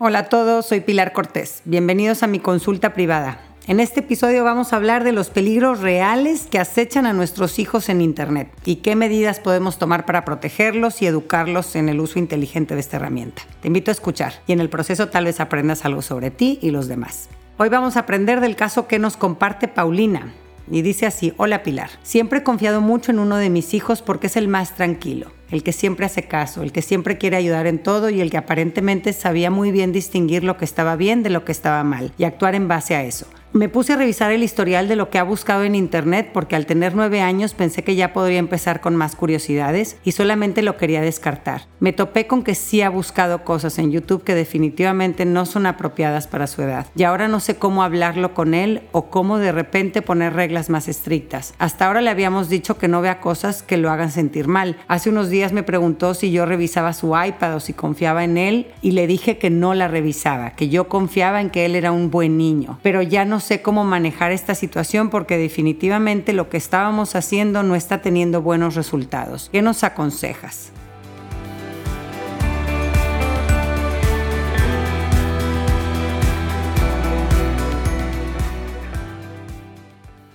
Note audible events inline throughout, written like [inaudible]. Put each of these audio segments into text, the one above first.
Hola a todos, soy Pilar Cortés. Bienvenidos a mi consulta privada. En este episodio vamos a hablar de los peligros reales que acechan a nuestros hijos en Internet y qué medidas podemos tomar para protegerlos y educarlos en el uso inteligente de esta herramienta. Te invito a escuchar y en el proceso tal vez aprendas algo sobre ti y los demás. Hoy vamos a aprender del caso que nos comparte Paulina. Y dice así, hola Pilar, siempre he confiado mucho en uno de mis hijos porque es el más tranquilo el que siempre hace caso, el que siempre quiere ayudar en todo y el que aparentemente sabía muy bien distinguir lo que estaba bien de lo que estaba mal y actuar en base a eso. Me puse a revisar el historial de lo que ha buscado en internet porque al tener nueve años pensé que ya podría empezar con más curiosidades y solamente lo quería descartar. Me topé con que sí ha buscado cosas en YouTube que definitivamente no son apropiadas para su edad y ahora no sé cómo hablarlo con él o cómo de repente poner reglas más estrictas. Hasta ahora le habíamos dicho que no vea cosas que lo hagan sentir mal. Hace unos días me preguntó si yo revisaba su iPad o si confiaba en él y le dije que no la revisaba, que yo confiaba en que él era un buen niño, pero ya no sé cómo manejar esta situación porque definitivamente lo que estábamos haciendo no está teniendo buenos resultados. ¿Qué nos aconsejas?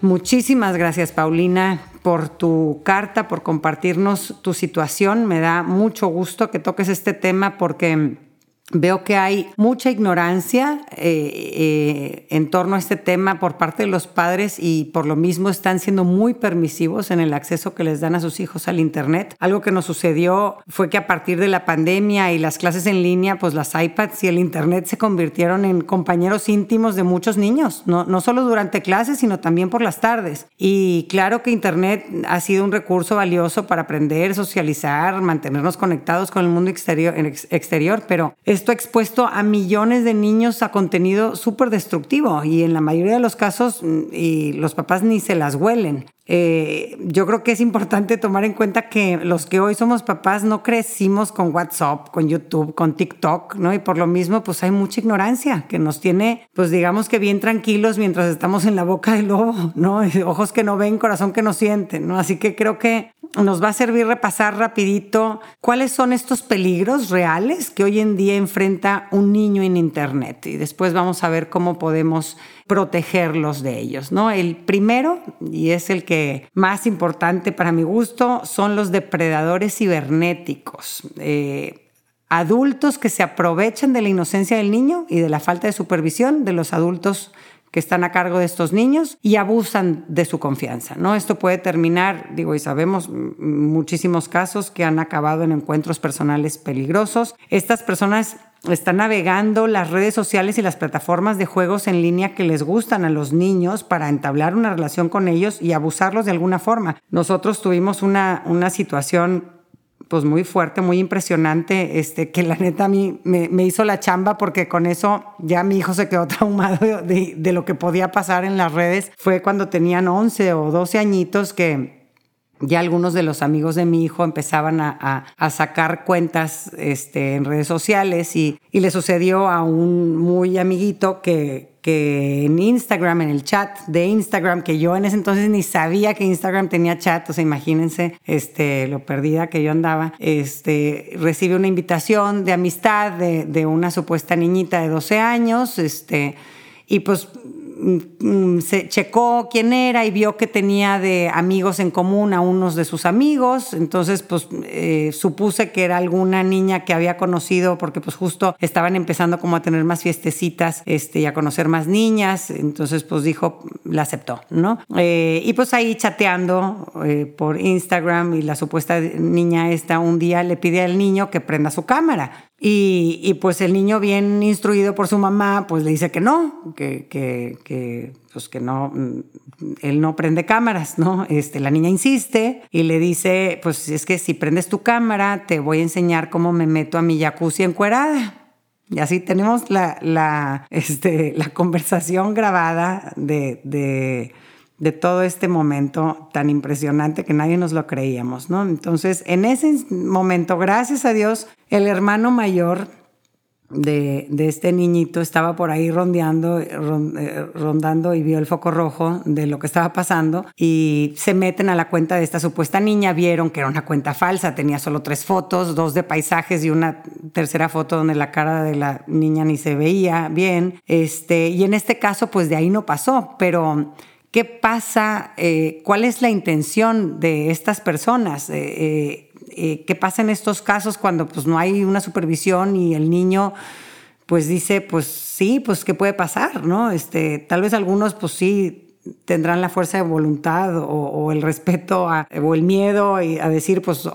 Muchísimas gracias, Paulina, por tu carta, por compartirnos tu situación. Me da mucho gusto que toques este tema porque Veo que hay mucha ignorancia eh, eh, en torno a este tema por parte de los padres y por lo mismo están siendo muy permisivos en el acceso que les dan a sus hijos al Internet. Algo que nos sucedió fue que a partir de la pandemia y las clases en línea, pues las iPads y el Internet se convirtieron en compañeros íntimos de muchos niños, no, no solo durante clases, sino también por las tardes. Y claro que Internet ha sido un recurso valioso para aprender, socializar, mantenernos conectados con el mundo exterior, exterior pero esto ha expuesto a millones de niños a contenido súper destructivo y en la mayoría de los casos mm, y los papás ni se las huelen. Eh, yo creo que es importante tomar en cuenta que los que hoy somos papás no crecimos con WhatsApp, con YouTube, con TikTok, ¿no? Y por lo mismo, pues hay mucha ignorancia que nos tiene, pues digamos que bien tranquilos mientras estamos en la boca del lobo, ¿no? [laughs] Ojos que no ven, corazón que no siente, ¿no? Así que creo que nos va a servir repasar rapidito cuáles son estos peligros reales que hoy en día enfrenta un niño en Internet. Y después vamos a ver cómo podemos protegerlos de ellos, ¿no? El primero, y es el que más importante para mi gusto, son los depredadores cibernéticos. Eh, adultos que se aprovechan de la inocencia del niño y de la falta de supervisión de los adultos que están a cargo de estos niños y abusan de su confianza, ¿no? Esto puede terminar, digo, y sabemos muchísimos casos que han acabado en encuentros personales peligrosos. Estas personas están navegando las redes sociales y las plataformas de juegos en línea que les gustan a los niños para entablar una relación con ellos y abusarlos de alguna forma. Nosotros tuvimos una, una situación pues muy fuerte, muy impresionante, este, que la neta a mí me, hizo la chamba porque con eso ya mi hijo se quedó [laughs] traumado de, de, lo que podía pasar en las redes. Fue cuando tenían 11 o 12 añitos que ya algunos de los amigos de mi hijo empezaban a, sacar cuentas este, en redes sociales y, le sucedió a un muy amiguito que, que en Instagram, en el chat de Instagram, que yo en ese entonces ni sabía que Instagram tenía chat, o sea, imagínense este, lo perdida que yo andaba, este, recibe una invitación de amistad de, de una supuesta niñita de 12 años, este, y pues se checó quién era y vio que tenía de amigos en común a unos de sus amigos, entonces pues eh, supuse que era alguna niña que había conocido porque pues justo estaban empezando como a tener más fiestecitas este, y a conocer más niñas, entonces pues dijo, la aceptó, ¿no? Eh, y pues ahí chateando eh, por Instagram y la supuesta niña esta un día le pide al niño que prenda su cámara y, pues el niño bien instruido por su mamá, pues le dice que no, que, que, que, pues que no, mm, él no prende cámaras, ¿no? Este, la niña insiste y le dice, pues es que si prendes tu cámara, te voy a enseñar cómo me meto a mi jacuzzi encuerada. Y así tenemos la, la, este, la conversación grabada de, de de todo este momento tan impresionante que nadie nos lo creíamos, ¿no? Entonces, en ese momento, gracias a Dios, el hermano mayor de, este niñito estaba por ahí rondeando, eh, rondando y vio el foco rojo de lo que estaba pasando y se meten a la cuenta de esta supuesta niña, vieron que era una cuenta falsa, tenía solo tres fotos, dos de paisajes y una tercera foto donde la cara de la niña ni se veía bien, este, y en este caso pues de ahí no pasó, pero... ¿Qué pasa? Eh, ¿Cuál es la intención de estas personas? Eh, eh, qué pasa en estos casos cuando pues no hay una supervisión y el niño pues dice, pues sí, pues qué puede pasar, ¿no? Este, tal vez algunos pues sí tendrán la fuerza de voluntad o, el respeto o el miedo a decir, pues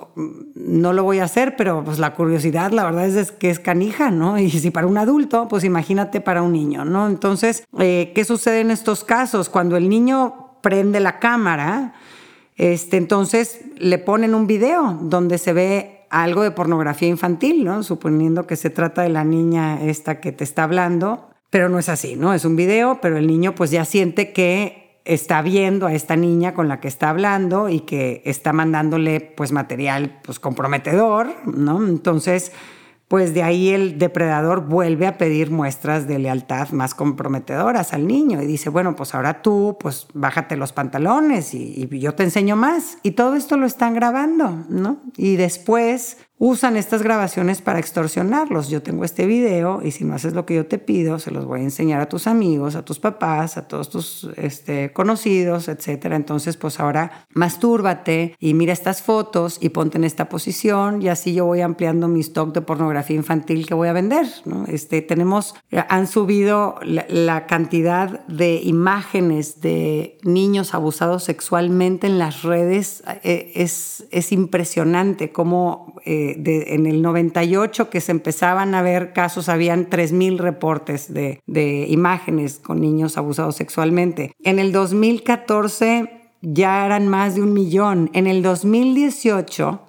no lo voy a hacer, pero pues la curiosidad, la verdad es, que es canija, ¿no? Y si para un adulto, pues imagínate para un niño, ¿no? Entonces, eh, ¿qué sucede en estos casos? Cuando el niño prende la cámara, este, entonces le ponen un video donde se ve algo de pornografía infantil, ¿no? Suponiendo que se trata de la niña esta que te está hablando, pero no es así, ¿no? Es un video, pero el niño pues ya siente que está viendo a esta niña con la que está hablando y que está mandándole pues material pues comprometedor, ¿no? Entonces pues de ahí el depredador vuelve a pedir muestras de lealtad más comprometedoras al niño y dice, bueno, pues ahora tú, pues bájate los pantalones y, y yo te enseño más. Y todo esto lo están grabando, ¿no? Y después usan estas grabaciones para extorsionarlos. Yo tengo este video y si no haces lo que yo te pido, se los voy a enseñar a tus amigos, a tus papás, a todos tus este, conocidos, etc. Entonces, pues ahora mastúrbate y mira estas fotos y ponte en esta posición y así yo voy ampliando mi stock de pornografía infantil que voy a vender. Este, tenemos, han subido la, cantidad de imágenes de niños abusados sexualmente en las redes. Eh, es, es impresionante cómo... Eh, en el 98 que se empezaban a ver casos, habían 3.000 reportes de, de imágenes con niños abusados sexualmente. En el 2014 ya eran más de un millón. En el 2018,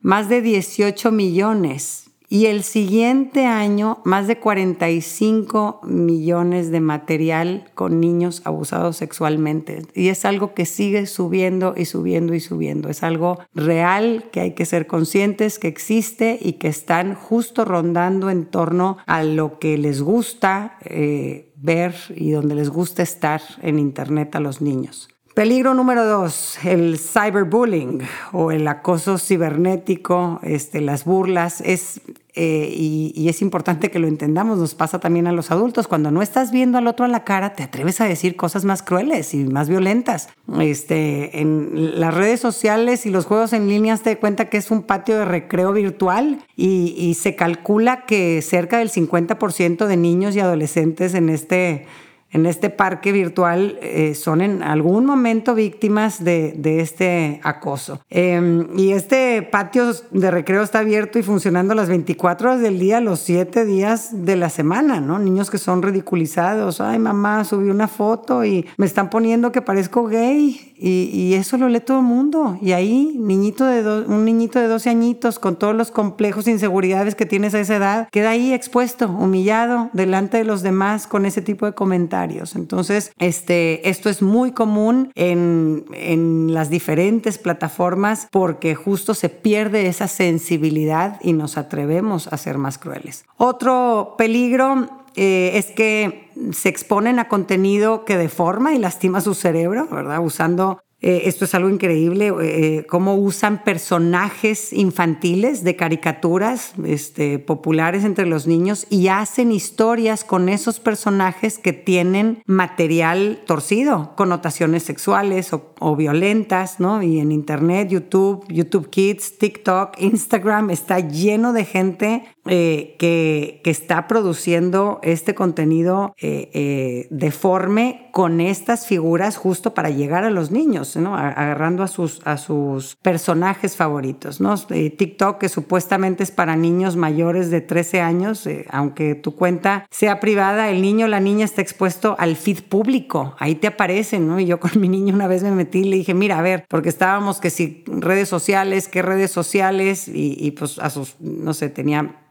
más de 18 millones. Y el siguiente año, más de 45 millones de material con niños abusados sexualmente. Y es algo que sigue subiendo y subiendo y subiendo. Es algo real que hay que ser conscientes que existe y que están justo rondando en torno a lo que les gusta eh, ver y donde les gusta estar en Internet a los niños. Peligro número dos, el cyberbullying o el acoso cibernético, este, las burlas. Es, eh, y, es importante que lo entendamos, nos pasa también a los adultos. Cuando no estás viendo al otro a la cara, te atreves a decir cosas más crueles y más violentas. Este, en las redes sociales y los juegos en línea te cuenta que es un patio de recreo virtual y, y se calcula que cerca del 50% de niños y adolescentes en este en este parque virtual eh, son en algún momento víctimas de, este acoso. Em, y este patio de recreo está abierto y funcionando las 24 horas del día, los 7 días de la semana, ¿no? Niños que son ridiculizados. Ay, mamá, subí una foto y me están poniendo que parezco gay. Y, eso lo lee todo el mundo. Y ahí, niñito de un niñito de 12 añitos con todos los complejos inseguridades que tienes a esa edad, queda ahí expuesto, humillado delante de los demás con ese tipo de comentarios. Entonces, este, esto es muy común en, en las diferentes plataformas porque justo se pierde esa sensibilidad y nos atrevemos a ser más crueles. Otro peligro eh, es que se exponen a contenido que deforma y lastima su cerebro, ¿verdad? Usando eh, esto es algo increíble, eh, cómo usan personajes infantiles de caricaturas este, populares entre los niños y hacen historias con esos personajes que tienen material torcido, connotaciones sexuales o, violentas, ¿no? Y en Internet, YouTube, YouTube Kids, TikTok, Instagram, está lleno de gente eh, que, está produciendo este contenido eh, eh, deforme con estas figuras justo para llegar a los niños, ¿no? agarrando a sus, a sus personajes favoritos. ¿no? TikTok, que supuestamente es para niños mayores de 13 años, aunque tu cuenta sea privada, el niño o la niña está expuesto al feed público, ahí te aparecen. ¿no? Y yo con mi niño una vez me metí y le dije, mira, a ver, porque estábamos que si redes sociales, qué redes sociales, y, y pues a sus, no sé, tenía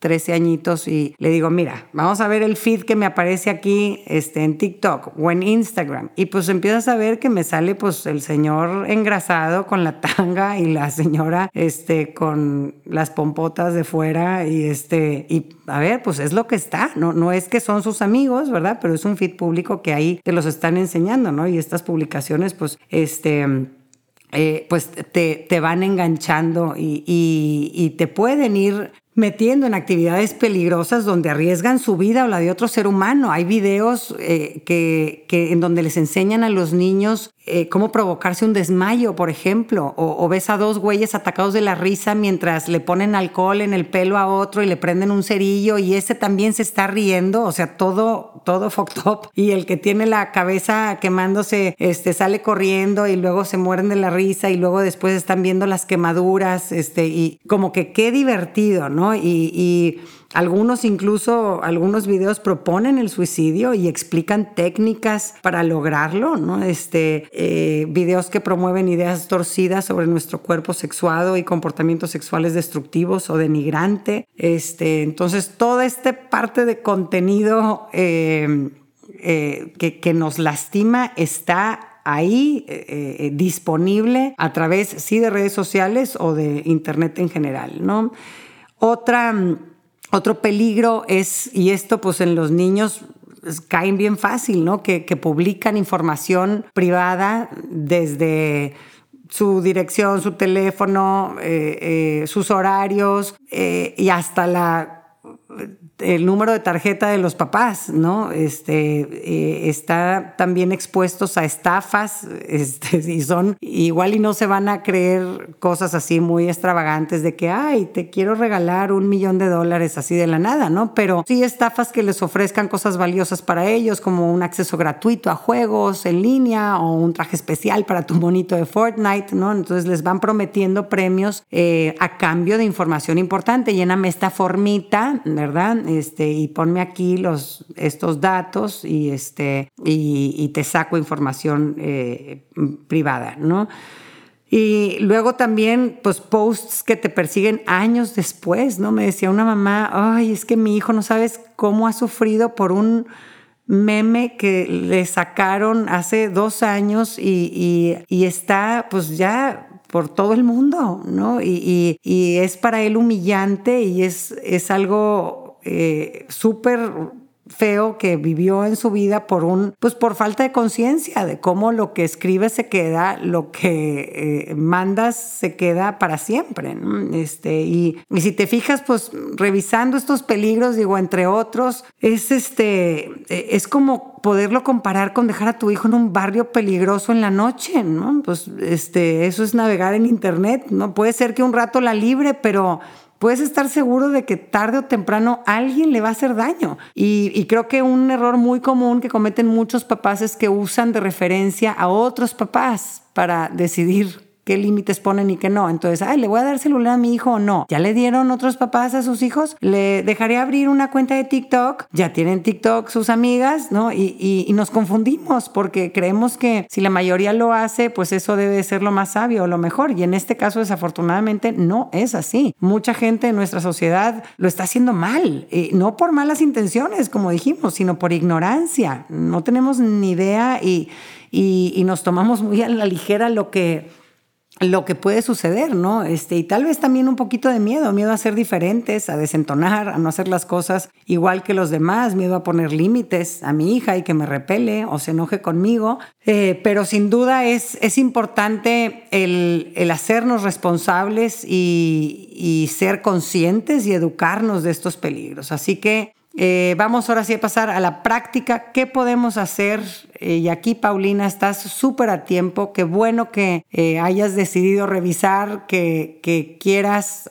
13 añitos y le digo, mira, vamos a ver el feed que me aparece aquí este, en TikTok o en Instagram. Y pues empiezas a ver que me sale pues el señor engrasado con la tanga y la señora este, con las pompotas de fuera y este, y a ver, pues es lo que está, no, no es que son sus amigos, ¿verdad? Pero es un feed público que ahí te los están enseñando, ¿no? Y estas publicaciones pues este eh, pues te, te, van enganchando y, y, te pueden ir metiendo en actividades peligrosas donde arriesgan su vida o la de otro ser humano. Hay videos eh, que, que, en donde les enseñan a los niños eh, cómo provocarse un desmayo, por ejemplo, o, ves a dos güeyes atacados de la risa mientras le ponen alcohol en el pelo a otro y le prenden un cerillo y ese también se está riendo, o sea, todo, todo fucked up. Y el que tiene la cabeza quemándose, este, sale corriendo y luego se mueren de la risa y luego después están viendo las quemaduras, este, y como que qué divertido, ¿no? Y algunos incluso, algunos videos proponen el suicidio y explican técnicas para lograrlo, ¿no? Este, eh, videos que promueven ideas torcidas sobre nuestro cuerpo sexuado y comportamientos sexuales destructivos o denigrante. Este, entonces, toda esta parte de contenido eh, eh, que, nos lastima está ahí disponible a través sí de redes sociales o de internet en general, ¿no? Otra otro peligro es, y esto pues en los niños caen bien fácil, ¿no? Que, publican información privada desde su dirección, su teléfono, eh, eh, sus horarios eh, y hasta la el número de tarjeta de los papás, ¿no? Este, eh, está también expuestos a estafas, [laughs] este, y son igual y no se van a creer cosas así muy extravagantes de que, ay, te quiero regalar un millón de dólares así de la nada, ¿no? Pero sí estafas que les ofrezcan cosas valiosas para ellos, como un acceso gratuito a juegos en línea o un traje especial para tu monito de Fortnite, ¿no? Entonces les van prometiendo premios eh, a cambio de información importante. Lléname esta formita, ¿verdad? Este, y ponme aquí los, estos datos y, este, y, te saco información eh, privada, ¿no? Y luego también, pues, posts que te persiguen años después, ¿no? Me decía una mamá, ay, es que mi hijo no sabes cómo ha sufrido por un meme que le sacaron hace dos años y, y está, pues, ya por todo el mundo, ¿no? Y, y, es para él humillante y es, es algo eh, súper feo que vivió en su vida por un, pues por falta de conciencia de cómo lo que escribes se queda, lo que eh, mandas se queda para siempre. Este, y, y, si te fijas, pues revisando estos peligros, digo, entre otros, es este, e, es como poderlo comparar con dejar a tu hijo en un barrio peligroso en la noche, ¿no? Pues este, eso es navegar en internet, ¿no? Puede ser que un rato la libre, pero puedes estar seguro de que tarde o temprano alguien le va a hacer daño. Y, creo que un error muy común que cometen muchos papás es que usan de referencia a otros papás para decidir qué límites ponen y qué no. Entonces, ay, ¿le voy a dar celular a mi hijo o no? ¿Ya le dieron otros papás a sus hijos? ¿Le dejaré abrir una cuenta de TikTok? Ya tienen TikTok sus amigas, ¿no? Y, nos confundimos porque creemos que si la mayoría lo hace, pues eso debe ser lo más sabio o lo mejor. Y en este caso, desafortunadamente, no es así. Mucha gente en nuestra sociedad lo está haciendo mal, y no por malas intenciones, como dijimos, sino por ignorancia. No tenemos ni idea y, y nos tomamos muy a la ligera lo que lo que puede suceder, ¿no? Este, y tal vez también un poquito de miedo, miedo a ser diferentes, a desentonar, a no hacer las cosas igual que los demás, miedo a poner límites a mi hija y que me repele o se enoje conmigo. Eh, pero sin duda es, es importante el, el hacernos responsables y, y ser conscientes y educarnos de estos peligros. Así que eh, vamos ahora sí a pasar a la práctica. ¿Qué podemos hacer? Eh, y aquí, Paulina, estás súper a tiempo. Qué bueno que eh, hayas decidido revisar, que, que quieras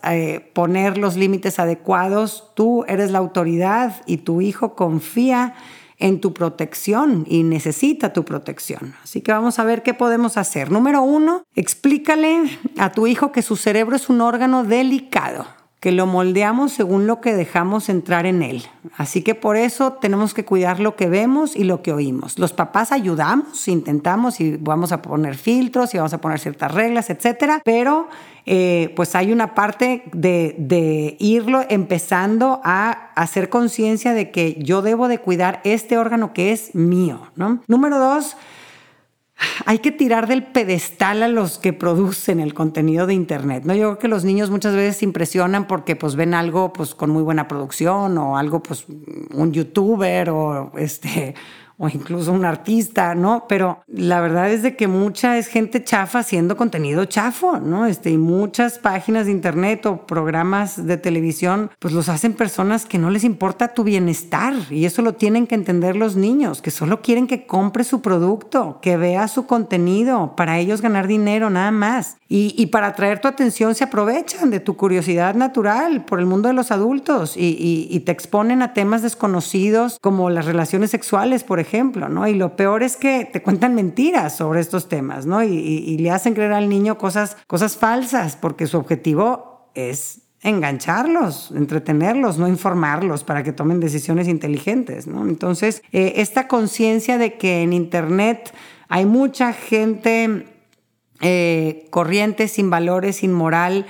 poner los límites adecuados. Tú eres la autoridad y tu hijo confía en tu protección y necesita tu protección. Así que vamos a ver qué podemos hacer. Número uno, explícale a tu hijo que su cerebro es un órgano delicado que lo moldeamos según lo que dejamos entrar en él. Así que por eso tenemos que cuidar lo que vemos y lo que oímos. Los papás ayudamos, intentamos y vamos a poner filtros y vamos a poner ciertas reglas, etcétera, pero eh, pues hay una parte de, de irlo empezando a hacer conciencia de que yo debo de cuidar este órgano que es mío, ¿no? Número dos, hay que tirar del pedestal a los que producen el contenido de internet. ¿no? Yo creo que los niños muchas veces se impresionan porque pues ven algo pues con muy buena producción o algo pues un youtuber o este o incluso un artista, ¿no? Pero la verdad es de que mucha es gente chafa haciendo contenido chafo, ¿no? Este, y muchas páginas de internet o programas de televisión, pues los hacen personas que no les importa tu bienestar y eso lo tienen que entender los niños, que solo quieren que compre su producto, que vea su contenido, para ellos ganar dinero, nada más. Y, para atraer tu atención se aprovechan de tu curiosidad natural por el mundo de los adultos y, te exponen a temas desconocidos como las relaciones sexuales, por ejemplo ejemplo, ¿no? Y lo peor es que te cuentan mentiras sobre estos temas, ¿no? Y, le hacen creer al niño cosas, cosas falsas, porque su objetivo es engancharlos, entretenerlos, no informarlos para que tomen decisiones inteligentes, ¿no? Entonces, eh, esta conciencia de que en Internet hay mucha gente eh, corriente, sin valores, sin moral,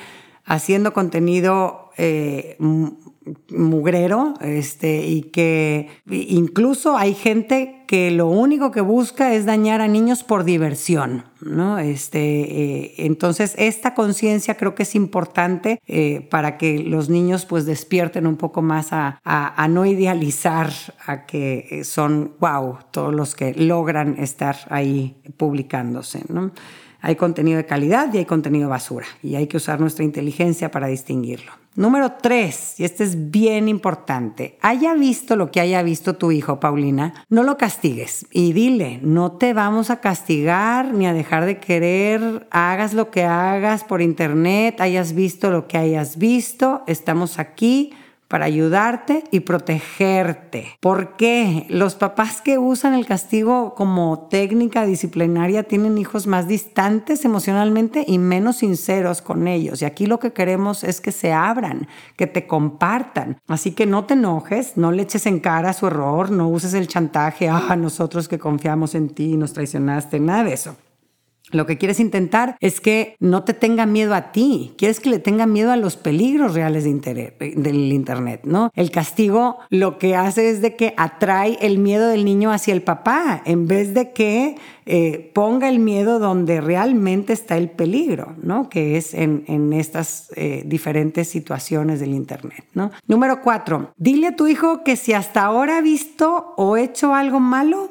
haciendo contenido eh, mugrero, este, y que incluso hay gente que lo único que busca es dañar a niños por diversión, ¿no? Este, eh, entonces, esta conciencia creo que es importante eh, para que los niños pues despierten un poco más a, a, no idealizar a que son, wow, todos los que logran estar ahí publicándose, ¿no? Hay contenido de calidad y hay contenido basura y hay que usar nuestra inteligencia para distinguirlo. Número tres, y este es bien importante, haya visto lo que haya visto tu hijo, Paulina, no lo castigues y dile, no te vamos a castigar ni a dejar de querer, hagas lo que hagas por internet, hayas visto lo que hayas visto, estamos aquí para ayudarte y protegerte. ¿Por qué? Los papás que usan el castigo como técnica disciplinaria tienen hijos más distantes emocionalmente y menos sinceros con ellos. Y aquí lo que queremos es que se abran, que te compartan. Así que no te enojes, no le eches en cara su error, no uses el chantaje, ah, nosotros que confiamos en ti, nos traicionaste, nada de eso. Lo que quieres intentar es que no te tenga miedo a ti, quieres que le tenga miedo a los peligros reales de del Internet, ¿no? El castigo lo que hace es de que atrae el miedo del niño hacia el papá, en vez de que eh, ponga el miedo donde realmente está el peligro, ¿no? Que es en, estas eh, diferentes situaciones del Internet, ¿no? Número cuatro, dile a tu hijo que si hasta ahora ha visto o hecho algo malo,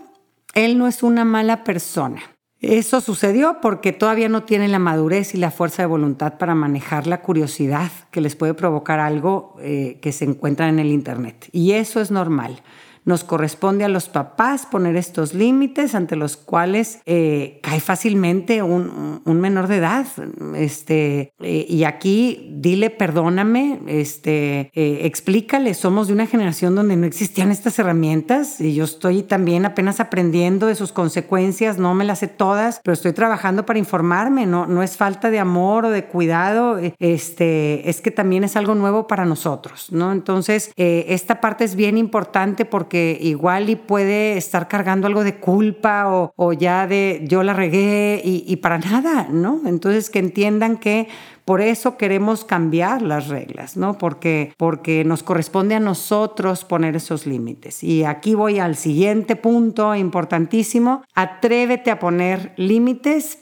él no es una mala persona. Eso sucedió porque todavía no tienen la madurez y la fuerza de voluntad para manejar la curiosidad que les puede provocar algo eh, que se encuentra en el Internet. Y eso es normal. Nos corresponde a los papás poner estos límites ante los cuales eh, cae fácilmente un, menor de edad. Este, eh, y aquí dile perdóname, este, eh, explícale, somos de una generación donde no existían estas herramientas y yo estoy también apenas aprendiendo de sus consecuencias, no me las sé todas, pero estoy trabajando para informarme, no, no es falta de amor o de cuidado, este, es que también es algo nuevo para nosotros, ¿no? Entonces, esta parte es bien importante porque igual y puede estar cargando algo de culpa o, ya de yo la regué y, para nada, ¿no? Entonces que entiendan que por eso queremos cambiar las reglas, ¿no? Porque, porque nos corresponde a nosotros poner esos límites. Y aquí voy al siguiente punto importantísimo. Atrévete a poner límites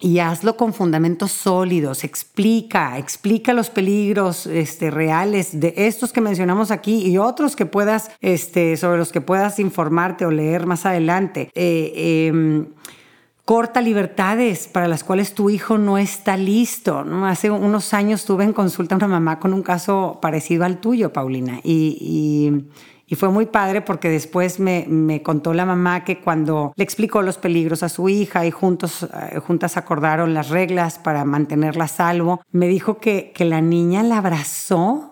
y hazlo con fundamentos sólidos, explica, explica los peligros este, reales de estos que mencionamos aquí y otros que puedas, este, sobre los que puedas informarte o leer más adelante. Eh, em, corta libertades para las cuales tu hijo no está listo. ¿no? Hace unos años tuve en consulta a una mamá con un caso parecido al tuyo, Paulina, y fue muy padre porque después me, contó la mamá que cuando le explicó los peligros a su hija y juntos, eh, juntas acordaron las reglas para mantenerla salvo, me dijo que la niña la abrazó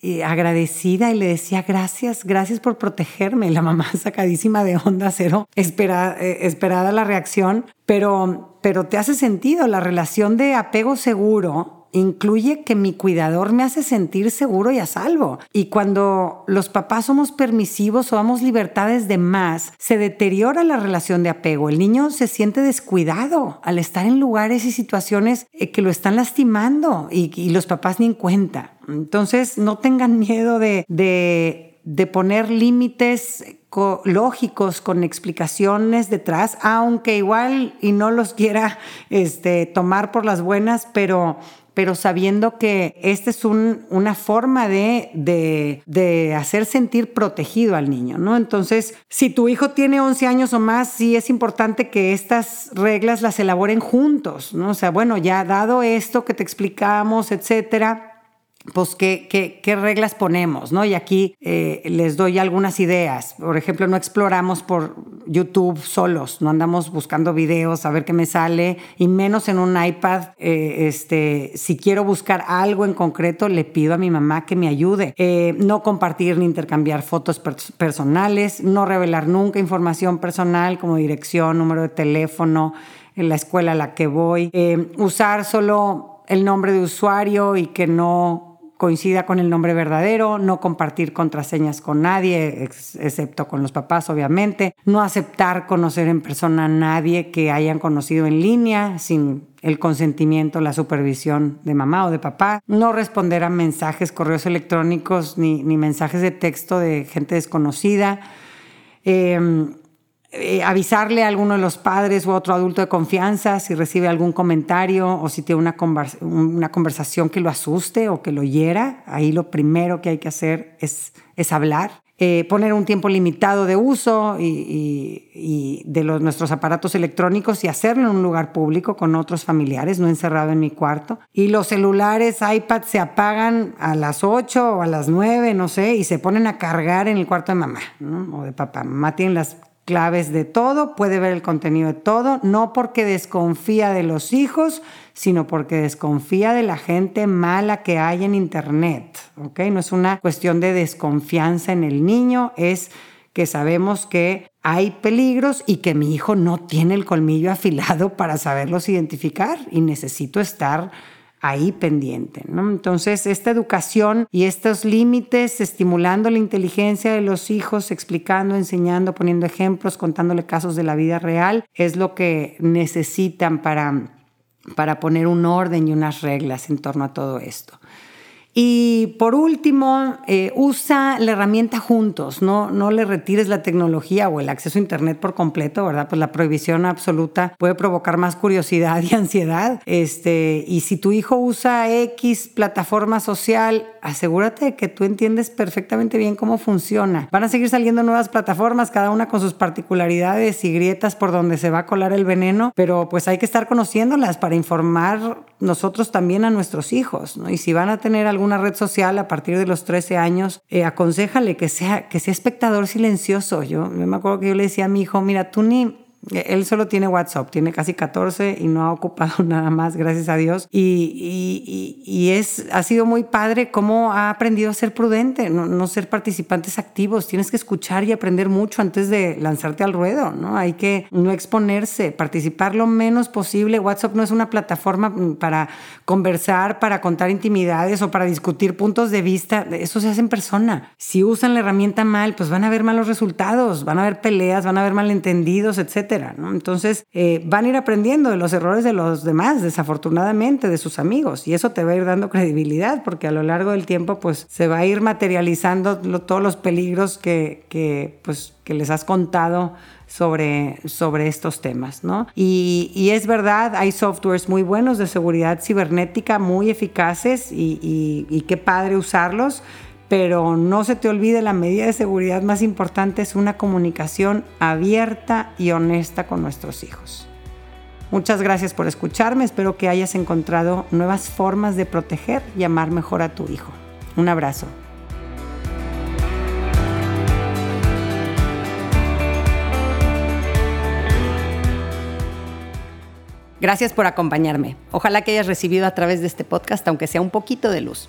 y agradecida y le decía gracias, gracias por protegerme. La mamá [laughs] sacadísima de onda cero, esperada, eh, esperada la reacción, pero, pero te hace sentido la relación de apego seguro incluye que mi cuidador me hace sentir seguro y a salvo. Y cuando los papás somos permisivos o damos libertades de más, se deteriora la relación de apego. El niño se siente descuidado al estar en lugares y situaciones eh, que lo están lastimando y, los papás ni en cuenta. Entonces, no tengan miedo de, de poner límites lógicos con explicaciones detrás, aunque igual y no los quiera este, tomar por las buenas, pero pero sabiendo que esta es una forma de, de, hacer sentir protegido al niño, ¿no? Entonces, si tu hijo tiene 11 años o más, sí es importante que estas reglas las elaboren juntos, ¿no? O sea, bueno, ya dado esto que te explicamos, etcétera, pues qué, qué, reglas ponemos, ¿no? Y aquí eh, les doy algunas ideas. Por ejemplo, no exploramos por YouTube solos, no andamos buscando videos a ver qué me sale, y menos en un iPad. Eh, este, si quiero buscar algo en concreto, le pido a mi mamá que me ayude. Eh, no compartir ni intercambiar fotos personales, no revelar nunca información personal como dirección, número de teléfono, en la escuela a la que voy. usar solo el nombre de usuario y que no coincida con el nombre verdadero, no compartir contraseñas con nadie, excepto con los papás, obviamente, no aceptar conocer en persona a nadie que hayan conocido en línea sin el consentimiento, la supervisión de mamá o de papá, no responder a mensajes, correos electrónicos ni, mensajes de texto de gente desconocida. Em, eh, avisarle a alguno de los padres a otro adulto de confianza si recibe algún comentario o si tiene una, una conversación que lo asuste o que lo hiera. Ahí lo primero que hay que hacer es, es hablar. Eh, poner un tiempo limitado de uso y, de los, nuestros aparatos electrónicos y hacerlo en un lugar público con otros familiares, no encerrado en mi cuarto. Y los celulares, iPads se apagan a las 8 o a las 9, no sé, y se ponen a cargar en el cuarto de mamá o de papá. Mamá tiene las claves de todo, puede ver el contenido de todo, no porque desconfía de los hijos, sino porque desconfía de la gente mala que hay en Internet. ¿ok? No es una cuestión de desconfianza en el niño, es que sabemos que hay peligros y que mi hijo no tiene el colmillo afilado para saberlos identificar y necesito estar ahí pendiente. ¿no? Entonces, esta educación y estos límites, estimulando la inteligencia de los hijos, explicando, enseñando, poniendo ejemplos, contándole casos de la vida real, es lo que necesitan para, para poner un orden y unas reglas en torno a todo esto. Y por último, eh, usa la herramienta juntos, no, no le retires la tecnología o el acceso a Internet por completo, ¿verdad? Pues la prohibición absoluta puede provocar más curiosidad [laughs] y ansiedad. Este, y si tu hijo usa X plataforma social, asegúrate de que tú entiendes perfectamente bien cómo funciona. Van a seguir saliendo nuevas plataformas, cada una con sus particularidades y grietas por donde se va a colar el veneno, pero pues hay que estar conociéndolas para informar nosotros también a nuestros hijos, ¿no? Y si van a tener alguna red social a partir de los 13 años, eh, aconsejale que sea, que sea espectador silencioso. Yo, yo me acuerdo que yo le decía a mi hijo, mira, tú ni, él solo tiene WhatsApp, tiene casi 14 y no ha ocupado [laughs] nada más, gracias a Dios. Y, y, es, ha sido muy padre cómo ha aprendido a ser prudente, no, ser participantes activos. Tienes que escuchar y aprender mucho antes de lanzarte al ruedo, ¿no? Hay que no exponerse, participar lo menos posible. WhatsApp no es una plataforma para conversar, para contar intimidades o para discutir puntos de vista. Eso se hace en persona. Si usan la herramienta mal, pues van a ver malos resultados, van a haber peleas, van a haber malentendidos, etc. Entonces, eh, van a ir aprendiendo de los errores de los demás, desafortunadamente, de sus amigos, y eso te va a ir dando credibilidad, porque a lo largo del tiempo, pues, se va a ir materializando todos los peligros que, que, pues, que les has contado sobre, sobre estos temas, ¿no? Y, y, es verdad, hay softwares muy buenos de seguridad cibernética, muy eficaces y, y, y qué padre usarlos pero no se te olvide la medida de seguridad más importante es una comunicación abierta y honesta con nuestros hijos. Muchas gracias por escucharme, espero que hayas encontrado nuevas formas de proteger y amar mejor a tu hijo. Un abrazo. Gracias por acompañarme. Ojalá que hayas recibido a través de este podcast, aunque sea un poquito de luz.